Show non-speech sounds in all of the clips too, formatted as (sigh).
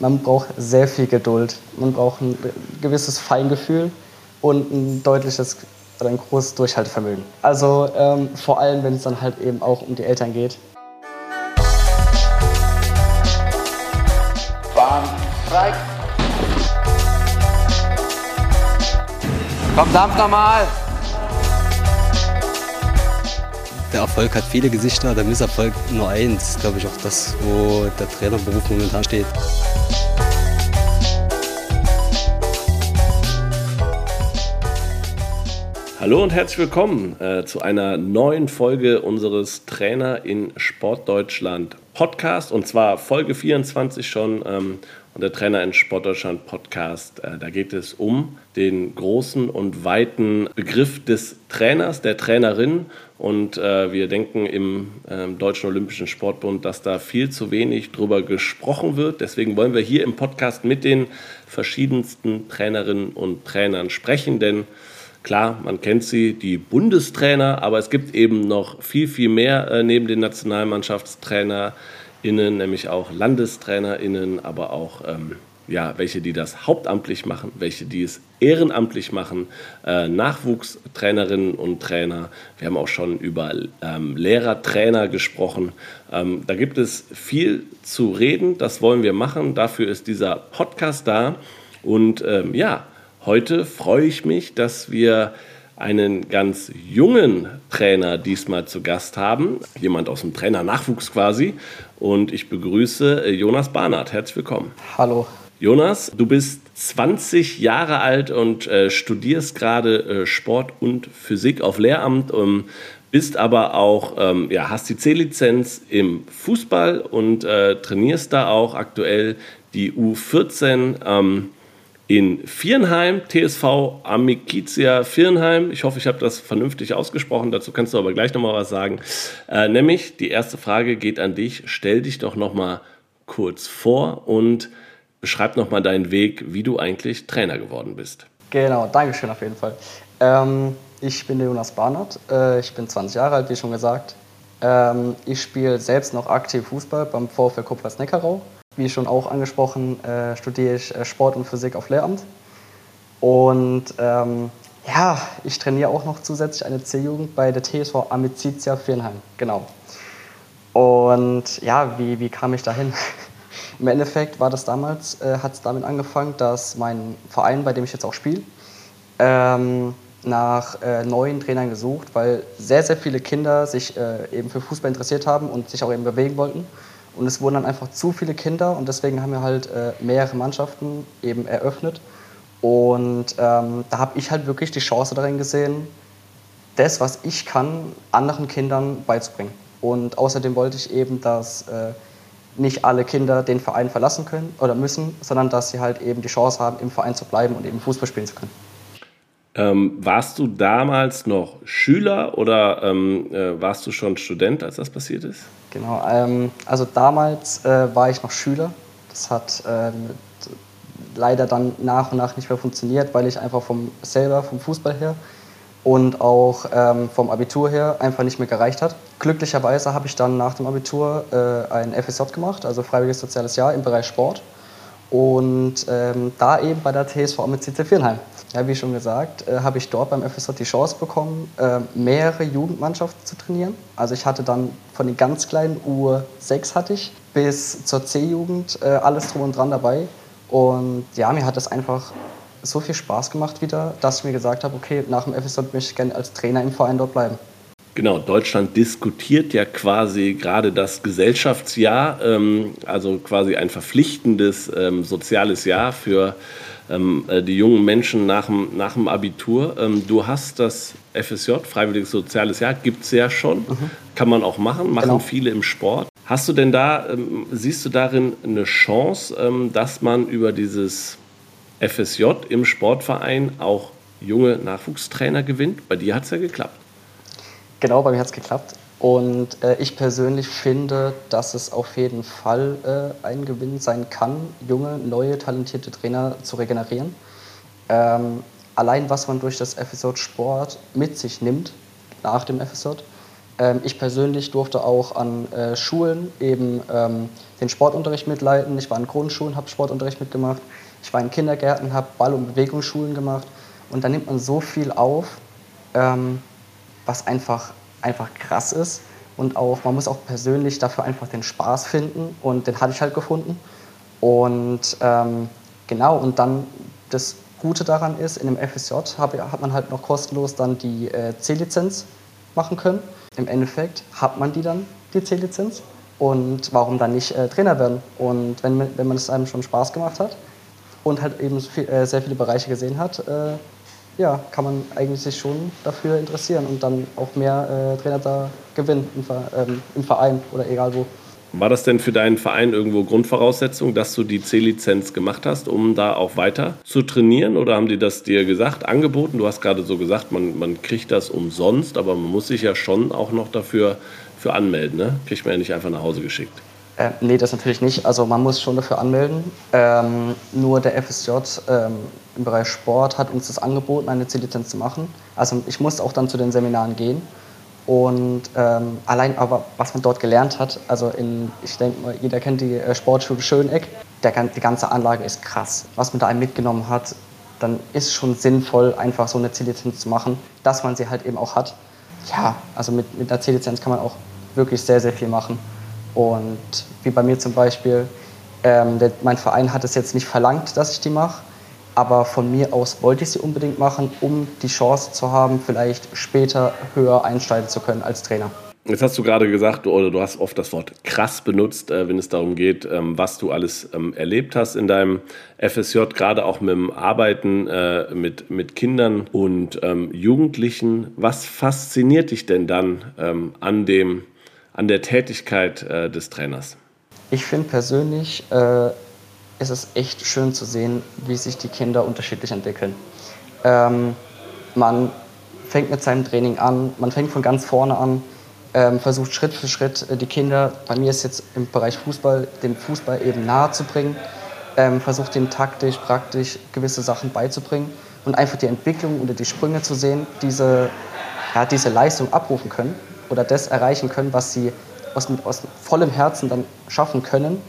man braucht sehr viel Geduld. Man braucht ein gewisses Feingefühl und ein deutliches oder ein großes Durchhaltevermögen. Also ähm, vor allem, wenn es dann halt eben auch um die Eltern geht. Bahn frei. Komm, dampf nochmal. Der Erfolg hat viele Gesichter, der Misserfolg nur eins. Glaube ich auch das, wo der Trainerberuf momentan steht. Hallo und herzlich willkommen äh, zu einer neuen Folge unseres Trainer in Sportdeutschland Podcast und zwar Folge 24 schon. Ähm, und der Trainer in Sportdeutschland Podcast, äh, da geht es um den großen und weiten Begriff des Trainers, der Trainerin. Und äh, wir denken im äh, Deutschen Olympischen Sportbund, dass da viel zu wenig drüber gesprochen wird. Deswegen wollen wir hier im Podcast mit den verschiedensten Trainerinnen und Trainern sprechen, denn Klar, man kennt sie, die Bundestrainer, aber es gibt eben noch viel, viel mehr äh, neben den NationalmannschaftstrainerInnen, nämlich auch LandestrainerInnen, aber auch ähm, ja, welche, die das hauptamtlich machen, welche, die es ehrenamtlich machen, äh, Nachwuchstrainerinnen und Trainer. Wir haben auch schon über ähm, Lehrer, Trainer gesprochen. Ähm, da gibt es viel zu reden, das wollen wir machen. Dafür ist dieser Podcast da. Und ähm, ja, Heute freue ich mich, dass wir einen ganz jungen Trainer diesmal zu Gast haben, jemand aus dem Trainernachwuchs quasi. Und ich begrüße äh, Jonas Barnard. Herzlich willkommen. Hallo. Jonas, du bist 20 Jahre alt und äh, studierst gerade äh, Sport und Physik auf Lehramt. Ähm, bist aber auch, ähm, ja, hast die C-Lizenz im Fußball und äh, trainierst da auch aktuell die U14. Ähm, in Viernheim, TSV Amikizia Viernheim. Ich hoffe, ich habe das vernünftig ausgesprochen. Dazu kannst du aber gleich nochmal was sagen. Äh, nämlich, die erste Frage geht an dich. Stell dich doch nochmal kurz vor und beschreib nochmal deinen Weg, wie du eigentlich Trainer geworden bist. Genau, Dankeschön auf jeden Fall. Ähm, ich bin der Jonas Barnert. Äh, ich bin 20 Jahre alt, wie schon gesagt. Ähm, ich spiele selbst noch aktiv Fußball beim VfL Kupfersneckerau. Wie schon auch angesprochen, äh, studiere ich äh, Sport und Physik auf Lehramt. Und ähm, ja, ich trainiere auch noch zusätzlich eine C-Jugend bei der TSV Amicizia Viernheim. Genau. Und ja, wie, wie kam ich dahin? (laughs) Im Endeffekt war das damals, äh, hat es damit angefangen, dass mein Verein, bei dem ich jetzt auch spiele, ähm, nach äh, neuen Trainern gesucht, weil sehr, sehr viele Kinder sich äh, eben für Fußball interessiert haben und sich auch eben bewegen wollten. Und es wurden dann einfach zu viele Kinder und deswegen haben wir halt äh, mehrere Mannschaften eben eröffnet. Und ähm, da habe ich halt wirklich die Chance darin gesehen, das, was ich kann, anderen Kindern beizubringen. Und außerdem wollte ich eben, dass äh, nicht alle Kinder den Verein verlassen können oder müssen, sondern dass sie halt eben die Chance haben, im Verein zu bleiben und eben Fußball spielen zu können. Ähm, warst du damals noch Schüler oder ähm, äh, warst du schon Student, als das passiert ist? Genau, ähm, also damals äh, war ich noch Schüler. Das hat ähm, leider dann nach und nach nicht mehr funktioniert, weil ich einfach vom selber, vom Fußball her und auch ähm, vom Abitur her einfach nicht mehr gereicht hat. Glücklicherweise habe ich dann nach dem Abitur äh, ein FSJ gemacht, also Freiwilliges Soziales Jahr im Bereich Sport und ähm, da eben bei der TSV mit CC Viernheim. Ja, wie schon gesagt, äh, habe ich dort beim FSJ die Chance bekommen, äh, mehrere Jugendmannschaften zu trainieren. Also ich hatte dann von den ganz kleinen U6 hatte ich bis zur C-Jugend äh, alles drum und dran dabei. Und ja, mir hat das einfach so viel Spaß gemacht wieder, dass ich mir gesagt habe, okay, nach dem FSJ möchte ich gerne als Trainer im Verein dort bleiben. Genau, Deutschland diskutiert ja quasi gerade das Gesellschaftsjahr, ähm, also quasi ein verpflichtendes ähm, soziales Jahr für ähm, äh, die jungen Menschen nach dem, nach dem Abitur. Ähm, du hast das FSJ, Freiwilliges Soziales Jahr, gibt es ja schon, mhm. kann man auch machen, machen genau. viele im Sport. Hast du denn da, ähm, siehst du darin eine Chance, ähm, dass man über dieses FSJ im Sportverein auch junge Nachwuchstrainer gewinnt? Bei dir hat es ja geklappt. Genau, bei mir hat es geklappt. Und äh, ich persönlich finde, dass es auf jeden Fall äh, ein Gewinn sein kann, junge, neue, talentierte Trainer zu regenerieren. Ähm, allein was man durch das FSJ Sport mit sich nimmt, nach dem FSJ, Ähm, ich persönlich durfte auch an äh, Schulen eben ähm, den Sportunterricht mitleiten. Ich war in Grundschulen, habe Sportunterricht mitgemacht. Ich war in Kindergärten, habe Ball- und Bewegungsschulen gemacht. Und da nimmt man so viel auf, ähm, was einfach, einfach krass ist. Und auch, man muss auch persönlich dafür einfach den Spaß finden. Und den hatte ich halt gefunden. Und ähm, genau, und dann das Gute daran ist, in dem FSJ hab, hat man halt noch kostenlos dann die äh, C-Lizenz machen können. Im Endeffekt hat man die dann, die C-Lizenz. Und warum dann nicht äh, Trainer werden? Und wenn, wenn man es einem schon Spaß gemacht hat und halt eben viel, äh, sehr viele Bereiche gesehen hat, äh, ja, kann man eigentlich sich schon dafür interessieren und dann auch mehr äh, Trainer da gewinnen im, ähm, im Verein oder egal wo. War das denn für deinen Verein irgendwo Grundvoraussetzung, dass du die C-Lizenz gemacht hast, um da auch weiter zu trainieren? Oder haben die das dir gesagt, angeboten? Du hast gerade so gesagt, man, man kriegt das umsonst, aber man muss sich ja schon auch noch dafür für anmelden. Ne? Kriegt man ja nicht einfach nach Hause geschickt. Äh, nee, das natürlich nicht. Also man muss schon dafür anmelden. Ähm, nur der FSJ ähm, im Bereich Sport hat uns das angeboten, eine C-Lizenz zu machen. Also ich musste auch dann zu den Seminaren gehen. Und ähm, allein aber, was man dort gelernt hat, also in, ich denke mal, jeder kennt die äh, Sportschule Schöneck, der, die ganze Anlage ist krass. Was man da mitgenommen hat, dann ist schon sinnvoll, einfach so eine C-Lizenz zu machen, dass man sie halt eben auch hat. Ja, also mit, mit einer C-Lizenz kann man auch wirklich sehr, sehr viel machen. Und wie bei mir zum Beispiel, ähm, der, mein Verein hat es jetzt nicht verlangt, dass ich die mache, aber von mir aus wollte ich sie unbedingt machen, um die Chance zu haben, vielleicht später höher einsteigen zu können als Trainer. Jetzt hast du gerade gesagt, oder du hast oft das Wort krass benutzt, äh, wenn es darum geht, ähm, was du alles ähm, erlebt hast in deinem FSJ, gerade auch mit dem Arbeiten äh, mit, mit Kindern und ähm, Jugendlichen. Was fasziniert dich denn dann an, dem, an der Tätigkeit äh, des Trainers? Ich finde persönlich, äh, ist es echt schön zu sehen, wie sich die Kinder unterschiedlich entwickeln. Ähm, man fängt mit seinem Training an, man fängt von ganz vorne an, ähm, versucht Schritt für Schritt äh, die Kinder, bei mir ist jetzt im Bereich Fußball, dem Fußball eben nahe zu bringen, ähm, versucht dem taktisch, praktisch gewisse Sachen beizubringen und einfach die Entwicklung oder die Sprünge zu sehen, diese, ja, diese Leistung abrufen können oder das erreichen können, was sie aus, aus vollem Herzen dann schaffen können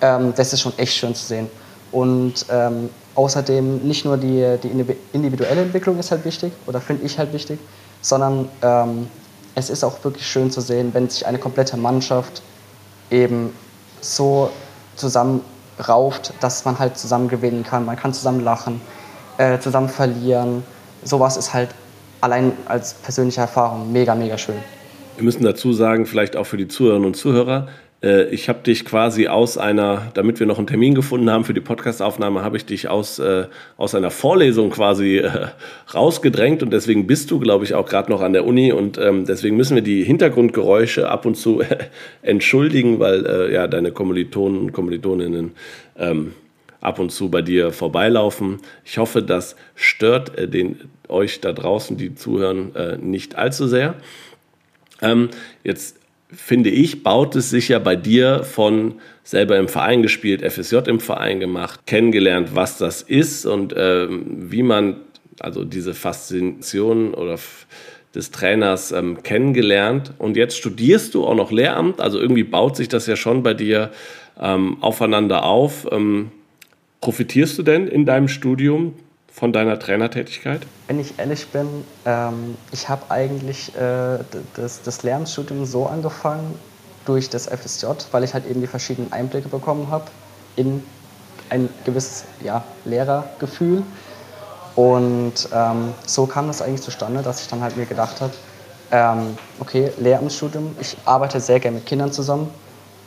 ähm, das ist schon echt schön zu sehen. Und ähm, außerdem nicht nur die, die individuelle Entwicklung ist halt wichtig oder finde ich halt wichtig, sondern ähm, es ist auch wirklich schön zu sehen, wenn sich eine komplette Mannschaft eben so zusammenrauft, dass man halt zusammen gewinnen kann. Man kann zusammen lachen, äh, zusammen verlieren. Sowas ist halt allein als persönliche Erfahrung mega, mega schön. Wir müssen dazu sagen, vielleicht auch für die Zuhörerinnen und Zuhörer, äh, ich habe dich quasi aus einer, damit wir noch einen Termin gefunden haben für die Podcastaufnahme, habe ich dich aus, äh, aus einer Vorlesung quasi äh, rausgedrängt und deswegen bist du, glaube ich, auch gerade noch an der Uni und ähm, deswegen müssen wir die Hintergrundgeräusche ab und zu (laughs) entschuldigen, weil äh, ja deine Kommilitonen und Kommilitoninnen ähm, ab und zu bei dir vorbeilaufen. Ich hoffe, das stört äh, den, euch da draußen, die zuhören, nicht allzu sehr. Ähm, jetzt finde ich, baut es sich ja bei dir von selber im Verein gespielt, FSJ im Verein gemacht, kennengelernt, was das ist und ähm, wie man also diese Faszination oder des Trainers ähm, kennengelernt. Und jetzt studierst du auch noch Lehramt, also irgendwie baut sich das ja schon bei dir ähm, aufeinander auf. Ähm, profitierst du denn in deinem Studium von deiner Trainertätigkeit? Wenn ich ehrlich bin, ähm, ich habe eigentlich äh, das, das Lernstudium so angefangen durch das FSJ, weil ich halt eben die verschiedenen Einblicke bekommen habe in ein gewisses ja, Lehrergefühl. Und ähm, so kam das eigentlich zustande, dass ich dann halt mir gedacht habe, ähm, okay, Lehramtsstudium, ich arbeite sehr gerne mit Kindern zusammen.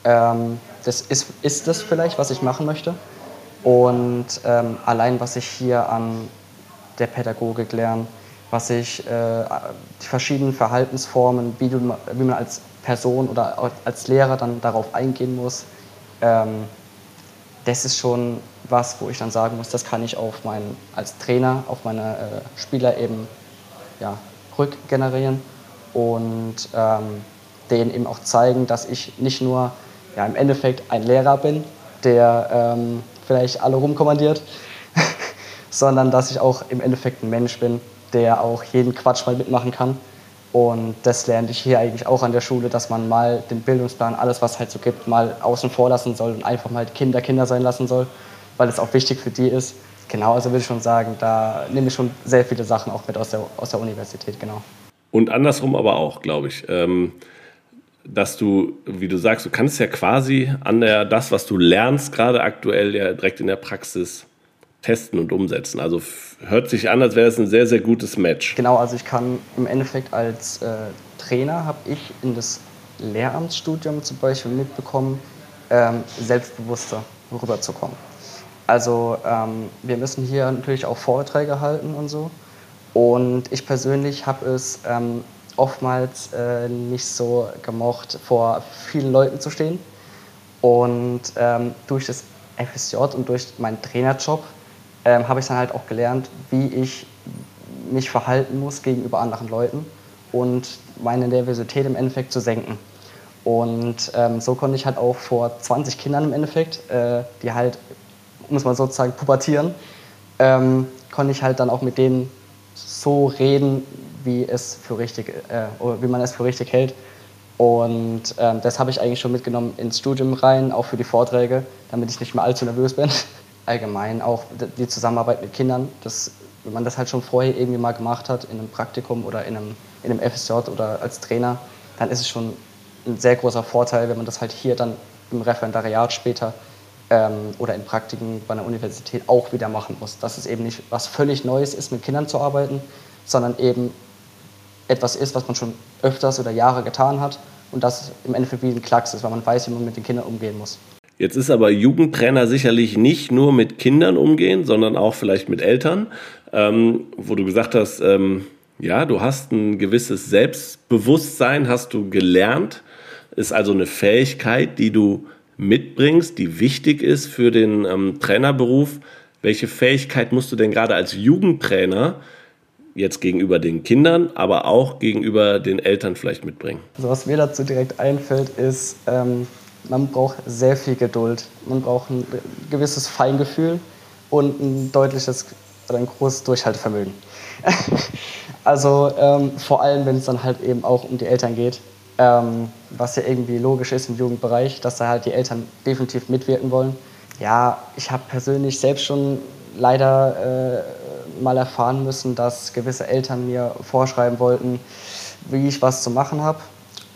Ähm, das ist, ist das vielleicht, was ich machen möchte. Und ähm, allein, was ich hier an der Pädagogik lerne, was ich, äh, die verschiedenen Verhaltensformen, wie, du, wie, man als Person oder als Lehrer dann darauf eingehen muss, ähm, das ist schon was, wo ich dann sagen muss, das kann ich auf meinen, als Trainer auf meine äh, Spieler eben ja, rückgenerieren und ähm, denen eben auch zeigen, dass ich nicht nur ja, im Endeffekt ein Lehrer bin, der ähm, vielleicht alle rumkommandiert, (laughs) sondern dass ich auch im Endeffekt ein Mensch bin, der auch jeden Quatsch mal mitmachen kann Und das lerne ich hier eigentlich auch an der Schule, dass man mal den Bildungsplan, alles was halt so gibt, mal außen vor lassen soll und einfach mal Kinder Kinder sein lassen soll, weil es auch wichtig für die ist. Genau, also würde ich schon sagen, da nehme ich schon sehr viele Sachen auch mit aus der, aus der Universität, genau. Und andersrum aber auch, glaube ich. Ähm, dass du, wie du sagst, du kannst ja quasi an der, das, was du lernst, gerade aktuell ja direkt in der Praxis testen und umsetzen. Also hört sich an, als wäre es ein sehr, sehr gutes Match. Genau, also ich kann im Endeffekt als äh, Trainer, habe ich in das Lehramtsstudium zum Beispiel mitbekommen, ähm, selbstbewusster rüberzukommen. Also ähm, wir müssen hier natürlich auch Vorträge halten und so. Und ich persönlich habe es ähm, oftmals äh, nicht so gemocht, vor vielen Leuten zu stehen. Und ähm, durch das FSJ und durch meinen Trainerjob ähm, habe ich dann halt auch gelernt, wie ich mich verhalten muss gegenüber anderen Leuten und meine Nervosität im Endeffekt zu senken. Und ähm, so konnte ich halt auch vor 20 Kindern im Endeffekt, äh, die halt, muss man sozusagen pubertieren, ähm, konnte ich halt dann auch mit denen so reden, wie, es für richtig, äh, wie man es für richtig hält. Und ähm, das habe ich eigentlich schon mitgenommen ins Studium rein, auch für die Vorträge, damit ich nicht mehr allzu nervös bin. (laughs) Allgemein auch die Zusammenarbeit mit Kindern, das, wenn man das halt schon vorher irgendwie mal gemacht hat, in einem Praktikum oder in einem, in einem FSJ oder als Trainer, dann ist es schon ein sehr großer Vorteil, wenn man das halt hier dann im Referendariat später ähm, oder in Praktiken bei einer Universität auch wieder machen muss. Dass es eben nicht was völlig Neues ist, mit Kindern zu arbeiten, sondern eben etwas ist, was man schon öfters oder Jahre getan hat und das im Endeffekt wie ein Klacks ist, weil man weiß, wie man mit den Kindern umgehen muss. Jetzt ist aber Jugendtrainer sicherlich nicht nur mit Kindern umgehen, sondern auch vielleicht mit Eltern, ähm, wo du gesagt hast, ähm, ja, du hast ein gewisses Selbstbewusstsein, hast du gelernt, ist also eine Fähigkeit, die du mitbringst, die wichtig ist für den ähm, Trainerberuf. Welche Fähigkeit musst du denn gerade als Jugendtrainer jetzt gegenüber den Kindern, aber auch gegenüber den Eltern vielleicht mitbringen? Also was mir dazu direkt einfällt, ist, ähm, man braucht sehr viel Geduld. Man braucht ein gewisses Feingefühl und ein deutliches oder ein großes Durchhaltevermögen. (laughs) also ähm, vor allem, wenn es dann halt eben auch um die Eltern geht, ähm, was ja irgendwie logisch ist im Jugendbereich, dass da halt die Eltern definitiv mitwirken wollen. Ja, ich habe persönlich selbst schon leider äh, mal erfahren müssen, dass gewisse Eltern mir vorschreiben wollten, wie ich was zu machen habe.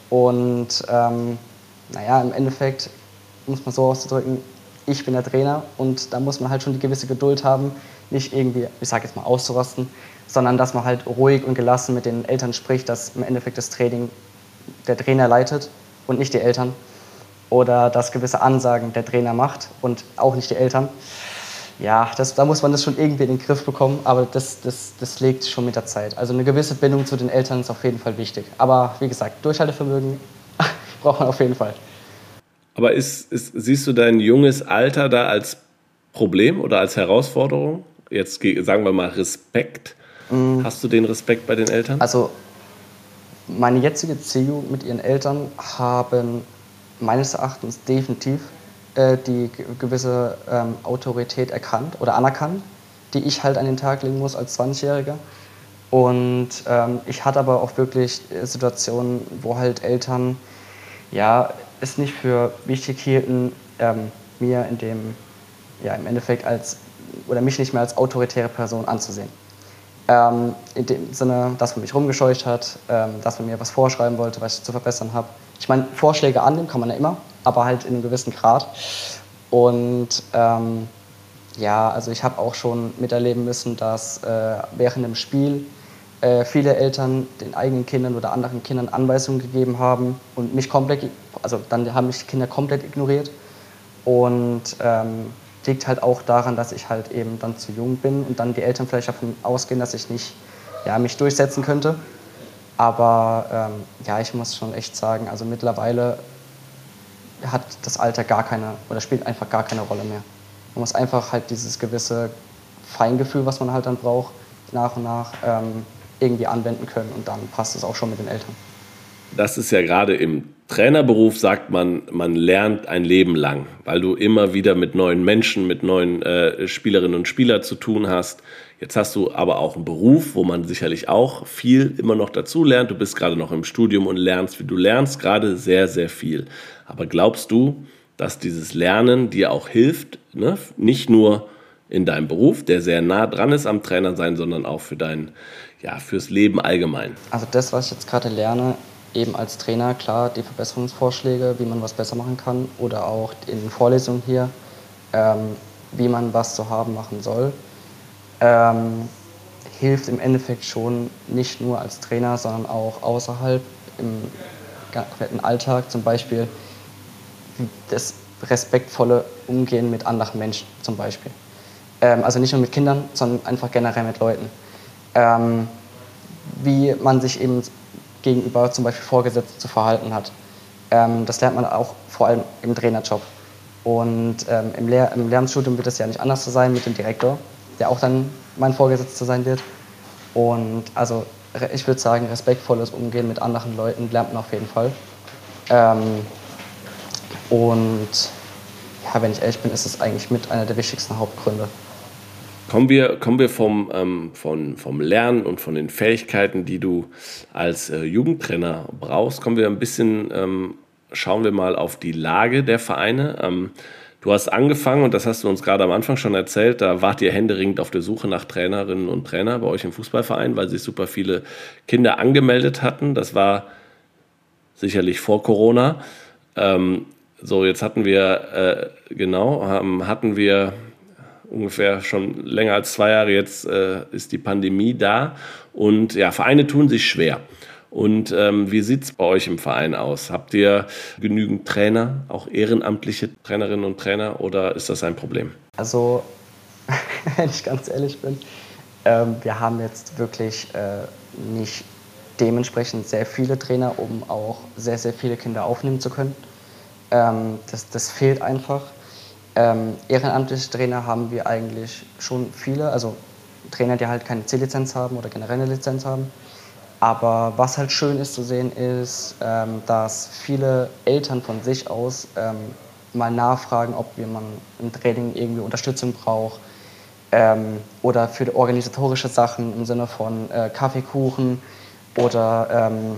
Und ähm, naja, im Endeffekt muss man so auszudrücken, ich bin der Trainer und da muss man halt schon die gewisse Geduld haben, nicht irgendwie, ich sage jetzt mal, auszurasten, sondern dass man halt ruhig und gelassen mit den Eltern spricht, dass im Endeffekt das Training der Trainer leitet und nicht die Eltern. Oder dass gewisse Ansagen der Trainer macht und auch nicht die Eltern ja, das, da muss man das schon irgendwie in den Griff bekommen, aber das, das, das legt schon mit der Zeit. Also eine gewisse Bindung zu den Eltern ist auf jeden Fall wichtig. Aber wie gesagt, Durchhaltevermögen (laughs) braucht man auf jeden Fall. Aber ist, ist, siehst du dein junges Alter da als Problem oder als Herausforderung? Jetzt sagen wir mal Respekt. Mm. Hast du den Respekt bei den Eltern? Also meine jetzige CU mit ihren Eltern haben meines Erachtens definitiv äh, die gewisse ähm, Autorität erkannt oder anerkannt, die ich halt an den Tag legen muss als 20-Jähriger. Und ähm, ich hatte aber auch wirklich äh, Situationen, wo halt Eltern ja, es nicht für wichtig hielten, ähm, mir in dem, ja, im Endeffekt als, oder mich nicht mehr als autoritäre Person anzusehen. Ähm, in dem Sinne, dass man mich rumgescheucht hat, ähm, dass man mir was vorschreiben wollte, was ich zu verbessern habe. Ich meine, Vorschläge annehmen kann man ja immer, aber halt in einem gewissen Grad. Und ähm, ja, also ich habe auch schon miterleben müssen, dass äh, während dem Spiel äh, viele Eltern den eigenen Kindern oder anderen Kindern Anweisungen gegeben haben und mich komplett, also dann haben mich die Kinder komplett ignoriert. Und ähm, liegt halt auch daran, dass ich halt eben dann zu jung bin und dann die Eltern vielleicht davon ausgehen, dass ich nicht ja, mich durchsetzen könnte. Aber ähm, ja, ich muss schon echt sagen, also mittlerweile hat das Alter gar keine oder spielt einfach gar keine Rolle mehr. Man muss einfach halt dieses gewisse Feingefühl, was man halt dann braucht, nach und nach ähm, irgendwie anwenden können und dann passt es auch schon mit den Eltern. das ist ja gerade im Trainerberuf sagt man, man lernt ein Leben lang, weil du immer wieder mit neuen Menschen, mit neuen äh, Spielerinnen und Spielern zu tun hast. Jetzt hast du aber auch einen Beruf, wo man sicherlich auch viel immer noch dazu lernt. Du bist gerade noch im Studium und lernst, wie du lernst, gerade sehr, sehr viel. Aber glaubst du, dass dieses Lernen dir auch hilft, ne? nicht nur in deinem Beruf, der sehr nah dran ist am Trainer sein, sondern auch für dein, ja, fürs Leben allgemein? Also das, was ich jetzt gerade lerne, eben als Trainer, klar, die Verbesserungsvorschläge, wie man was besser machen kann oder auch in Vorlesungen hier, ähm, wie man was zu haben machen soll, ähm, hilft im Endeffekt schon nicht nur als Trainer, sondern auch außerhalb im kompletten Alltag, zum Beispiel das respektvolle Umgehen mit anderen Menschen zum Beispiel. Ähm, also nicht nur mit Kindern, sondern einfach generell mit Leuten. Ähm, wie man sich eben gegenüber zum Beispiel Vorgesetzten zu verhalten hat. Ähm, das lernt man auch vor allem im Trainerjob. Und ähm, im, Lehr im Lehramtsstudium wird es ja nicht anders so sein mit dem Direktor, der auch dann mein Vorgesetzter sein wird. Und also ich würde sagen, respektvolles Umgehen mit anderen Leuten lernt man auf jeden Fall. Ähm, und ja, wenn ich ehrlich bin, ist es eigentlich mit einer der wichtigsten Hauptgründe. Kommen wir, kommen wir vom, ähm, von, vom Lernen und von den Fähigkeiten, die du als äh, Jugendtrainer brauchst, kommen wir ein bisschen, ähm, schauen wir mal auf die Lage der Vereine. Ähm, du hast angefangen, und das hast du uns gerade am Anfang schon erzählt, da wart ihr händeringend auf der Suche nach Trainerinnen und Trainer bei euch im Fußballverein, weil sich super viele Kinder angemeldet hatten. Das war sicherlich vor Corona. Ähm, so, jetzt hatten wir, äh, genau, hatten wir ungefähr schon länger als zwei Jahre jetzt äh, ist die Pandemie da und ja, Vereine tun sich schwer. Und ähm, wie sieht es bei euch im Verein aus? Habt ihr genügend Trainer, auch ehrenamtliche Trainerinnen und Trainer oder ist das ein Problem? Also, (laughs) wenn ich ganz ehrlich bin, ähm, wir haben jetzt wirklich äh, nicht dementsprechend sehr viele Trainer, um auch sehr, sehr viele Kinder aufnehmen zu können. Ähm, das, das fehlt einfach. Ähm, ehrenamtliche Trainer haben wir eigentlich schon viele, also Trainer, die halt keine C-Lizenz haben oder generell eine Lizenz haben. Aber was halt schön ist zu sehen, ist, ähm, dass viele Eltern von sich aus ähm, mal nachfragen, ob man im Training irgendwie Unterstützung braucht ähm, oder für organisatorische Sachen im Sinne von äh, Kaffeekuchen oder ähm,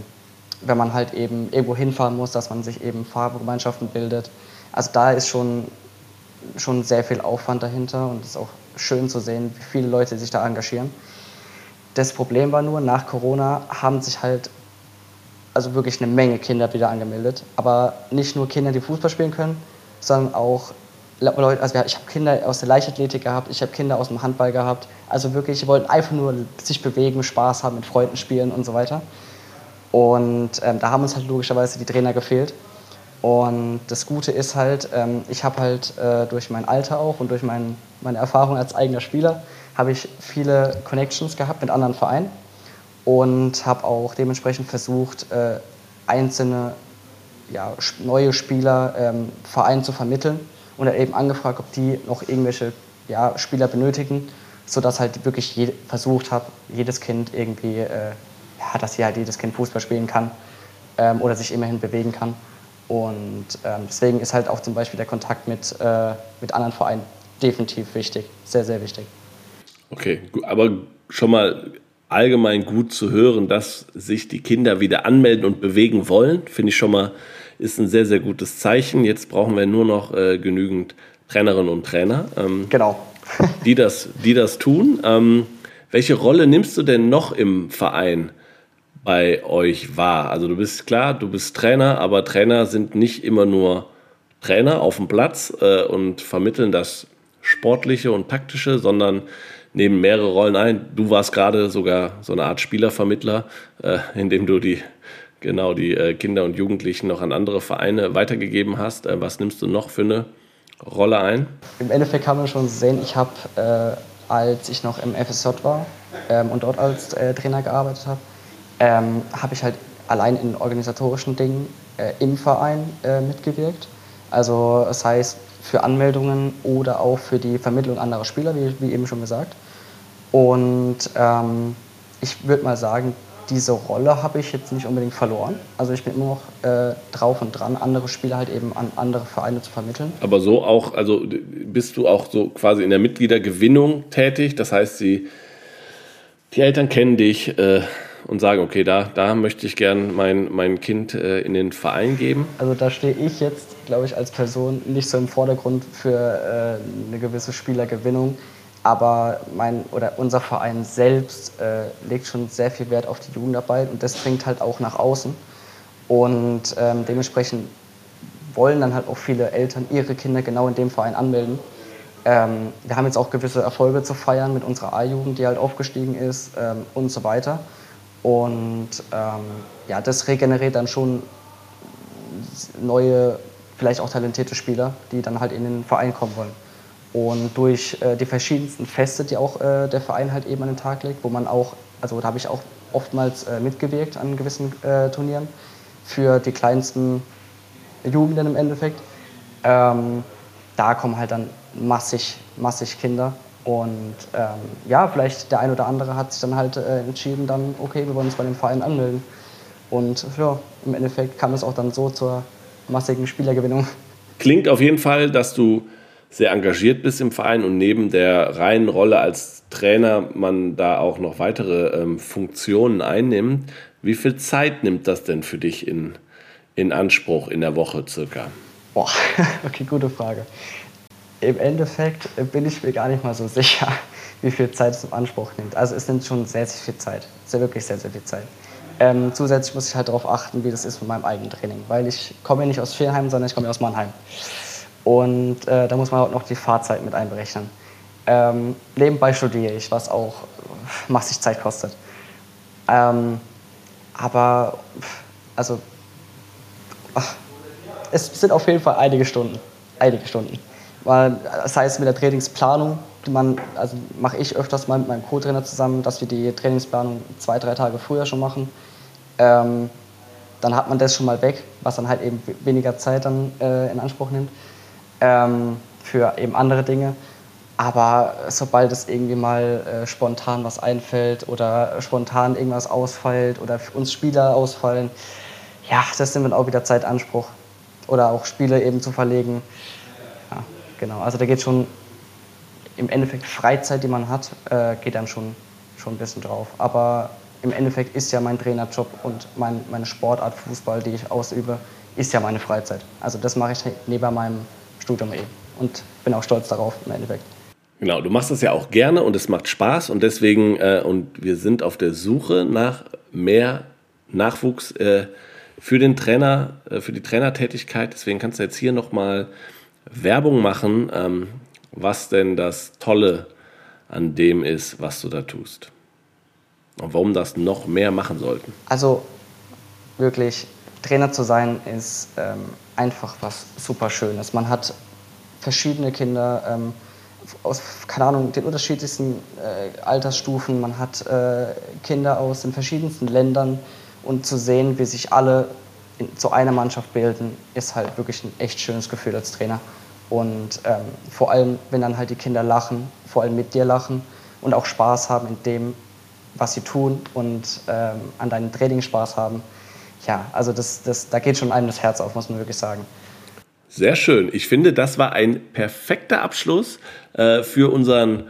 wenn man halt eben irgendwo hinfahren muss, dass man sich eben Fahrgemeinschaften bildet. Also da ist schon schon sehr viel Aufwand dahinter und es ist auch schön zu sehen, wie viele Leute sich da engagieren. Das Problem war nur, nach Corona haben sich halt also wirklich eine Menge Kinder wieder angemeldet. Aber nicht nur Kinder, die Fußball spielen können, sondern auch Leute, also ich habe Kinder aus der Leichtathletik gehabt, ich habe Kinder aus dem Handball gehabt. Also wirklich, die wollten einfach nur sich bewegen, Spaß haben, mit Freunden spielen und so weiter. Und ähm, da haben uns halt logischerweise die Trainer gefehlt. Und das Gute ist halt, ähm, ich habe halt äh, durch mein Alter auch und durch mein, meine Erfahrung als eigener Spieler, habe ich viele Connections gehabt mit anderen Vereinen und habe auch dementsprechend versucht, äh, einzelne ja, neue Spieler ähm, Vereinen zu vermitteln und eben angefragt, ob die noch irgendwelche ja, Spieler benötigen, sodass halt wirklich je, versucht habe, jedes Kind irgendwie, äh, ja, dass hier halt jedes Kind Fußball spielen kann ähm, oder sich immerhin bewegen kann. Und ähm, deswegen ist halt auch zum Beispiel der Kontakt mit, äh, mit anderen Vereinen definitiv wichtig, sehr, sehr wichtig. Okay, aber schon mal allgemein gut zu hören, dass sich die Kinder wieder anmelden und bewegen wollen, finde ich schon mal, ist ein sehr, sehr gutes Zeichen. Jetzt brauchen wir nur noch äh, genügend Trainerinnen und Trainer, ähm, genau. (laughs) die, das, die das tun. Ähm, welche Rolle nimmst du denn noch im Verein? bei euch war. Also du bist klar, du bist Trainer, aber Trainer sind nicht immer nur Trainer auf dem Platz äh, und vermitteln das Sportliche und Taktische, sondern nehmen mehrere Rollen ein. Du warst gerade sogar so eine Art Spielervermittler, äh, indem du die genau die äh, Kinder und Jugendlichen noch an andere Vereine weitergegeben hast. Äh, was nimmst du noch für eine Rolle ein? Im Endeffekt kann man schon sehen, ich habe, äh, als ich noch im FSJ war ähm, und dort als äh, Trainer gearbeitet habe, ähm, habe ich halt allein in organisatorischen Dingen äh, im Verein äh, mitgewirkt. Also das heißt für Anmeldungen oder auch für die Vermittlung anderer Spieler, wie, wie eben schon gesagt. Und ähm, ich würde mal sagen, diese Rolle habe ich jetzt nicht unbedingt verloren. Also ich bin immer noch äh, drauf und dran, andere Spieler halt eben an andere Vereine zu vermitteln. Aber so auch, also bist du auch so quasi in der Mitgliedergewinnung tätig? Das heißt, sie, die Eltern kennen dich äh, und sagen, okay, da, da möchte ich gern mein, mein Kind äh, in den Verein geben. Also da stehe ich jetzt, glaube ich, als Person nicht so im Vordergrund für äh, eine gewisse Spielergewinnung. Aber mein oder unser Verein selbst äh, legt schon sehr viel Wert auf die Jugendarbeit und das dringt halt auch nach außen. Und ähm, dementsprechend wollen dann halt auch viele Eltern ihre Kinder genau in dem Verein anmelden. Ähm, wir haben jetzt auch gewisse Erfolge zu feiern mit unserer A-Jugend, die halt aufgestiegen ist ähm, und so weiter. Und ähm, ja, das regeneriert dann schon neue, vielleicht auch talentierte Spieler, die dann halt in den Verein kommen wollen. Und durch äh, die verschiedensten Feste, die auch äh, der Verein halt eben an den Tag legt, wo man auch, also da habe ich auch oftmals äh, mitgewirkt an gewissen äh, Turnieren für die kleinsten Jugenden im Endeffekt. Ähm, da kommen halt dann massig, massig Kinder. Und ähm, ja, vielleicht der ein oder andere hat sich dann halt äh, entschieden, dann, okay, wir wollen uns bei dem Verein anmelden. Und ja, im Endeffekt kam es auch dann so zur massigen Spielergewinnung. Klingt auf jeden Fall, dass du sehr engagiert bist im Verein und neben der reinen Rolle als Trainer man da auch noch weitere ähm, Funktionen einnimmt. Wie viel Zeit nimmt das denn für dich in, in Anspruch in der Woche circa? Boah, (laughs) okay, gute Frage. Im Endeffekt bin ich mir gar nicht mal so sicher, (laughs) wie viel Zeit es in Anspruch nimmt. Also es nimmt schon sehr, sehr viel Zeit. Sehr, wirklich sehr, sehr viel Zeit. Ähm, zusätzlich muss ich halt darauf achten, wie das ist mit meinem eigenen Training. Weil ich komme ja nicht aus Feenheim, sondern ich komme ja aus Mannheim. Und äh, da muss man auch noch die Fahrzeit mit einberechnen. Ähm, nebenbei studiere ich, was auch massig Zeit kostet. Ähm, aber, also, ach, es sind auf jeden Fall einige Stunden. Einige Stunden. Das heißt, mit der Trainingsplanung, man, also mache ich öfters mal mit meinem Co-Trainer zusammen, dass wir die Trainingsplanung zwei, drei Tage früher schon machen. Ähm, dann hat man das schon mal weg, was dann halt eben weniger Zeit dann äh, in Anspruch nimmt ähm, für eben andere Dinge. Aber sobald es irgendwie mal äh, spontan was einfällt oder spontan irgendwas ausfällt oder für uns Spieler ausfallen, ja, das nimmt dann auch wieder Zeitanspruch. Oder auch Spiele eben zu verlegen. Ja, genau. Also da geht schon im Endeffekt Freizeit, die man hat, äh, geht dann schon, schon ein bisschen drauf. Aber im Endeffekt ist ja mein Trainerjob und mein, meine Sportart Fußball, die ich ausübe, ist ja meine Freizeit. Also das mache ich neben meinem Studium eben. Und bin auch stolz darauf im Endeffekt. Genau, du machst das ja auch gerne und es macht Spaß und deswegen, äh, und wir sind auf der Suche nach mehr Nachwuchs äh, für den Trainer, äh, für die Trainertätigkeit. Deswegen kannst du jetzt hier nochmal Werbung machen, ähm, was denn das Tolle an dem ist, was du da tust. Und warum das noch mehr machen sollten. Also wirklich, Trainer zu sein ist ähm, einfach was super Schönes. Man hat verschiedene Kinder ähm, aus, keine Ahnung, den unterschiedlichsten äh, Altersstufen. Man hat äh, Kinder aus den verschiedensten Ländern und zu sehen, wie sich alle in, zu einer Mannschaft bilden, ist halt wirklich ein echt schönes Gefühl als Trainer. Und ähm, vor allem, wenn dann halt die Kinder lachen, vor allem mit dir lachen und auch Spaß haben in dem, was sie tun und ähm, an deinem Training Spaß haben, ja, also das, das, da geht schon einem das Herz auf, muss man wirklich sagen. Sehr schön. Ich finde, das war ein perfekter Abschluss äh, für unseren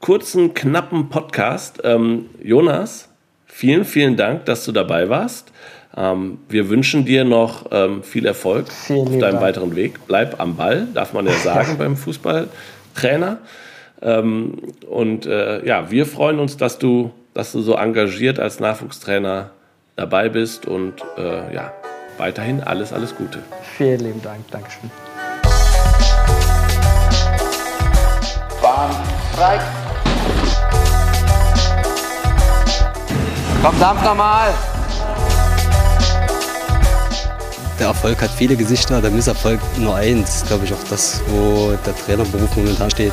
kurzen, knappen Podcast. Ähm, Jonas, vielen, vielen Dank, dass du dabei warst. Ähm, wir wünschen dir noch ähm, viel Erfolg vielen auf deinem weiteren Weg. Bleib am Ball, darf man ja (laughs) sagen beim Fußballtrainer. Ähm, und äh, ja, wir freuen uns, dass du, dass du so engagiert als Nachwuchstrainer dabei bist und äh, ja, weiterhin alles, alles Gute. Vielen lieben Dank. Dankeschön. Bahn frei. Komm, dampf nochmal. Der Erfolg hat viele Gesichter, der Misserfolg nur eins. Glaube ich auch das, wo der Trainerberuf momentan steht.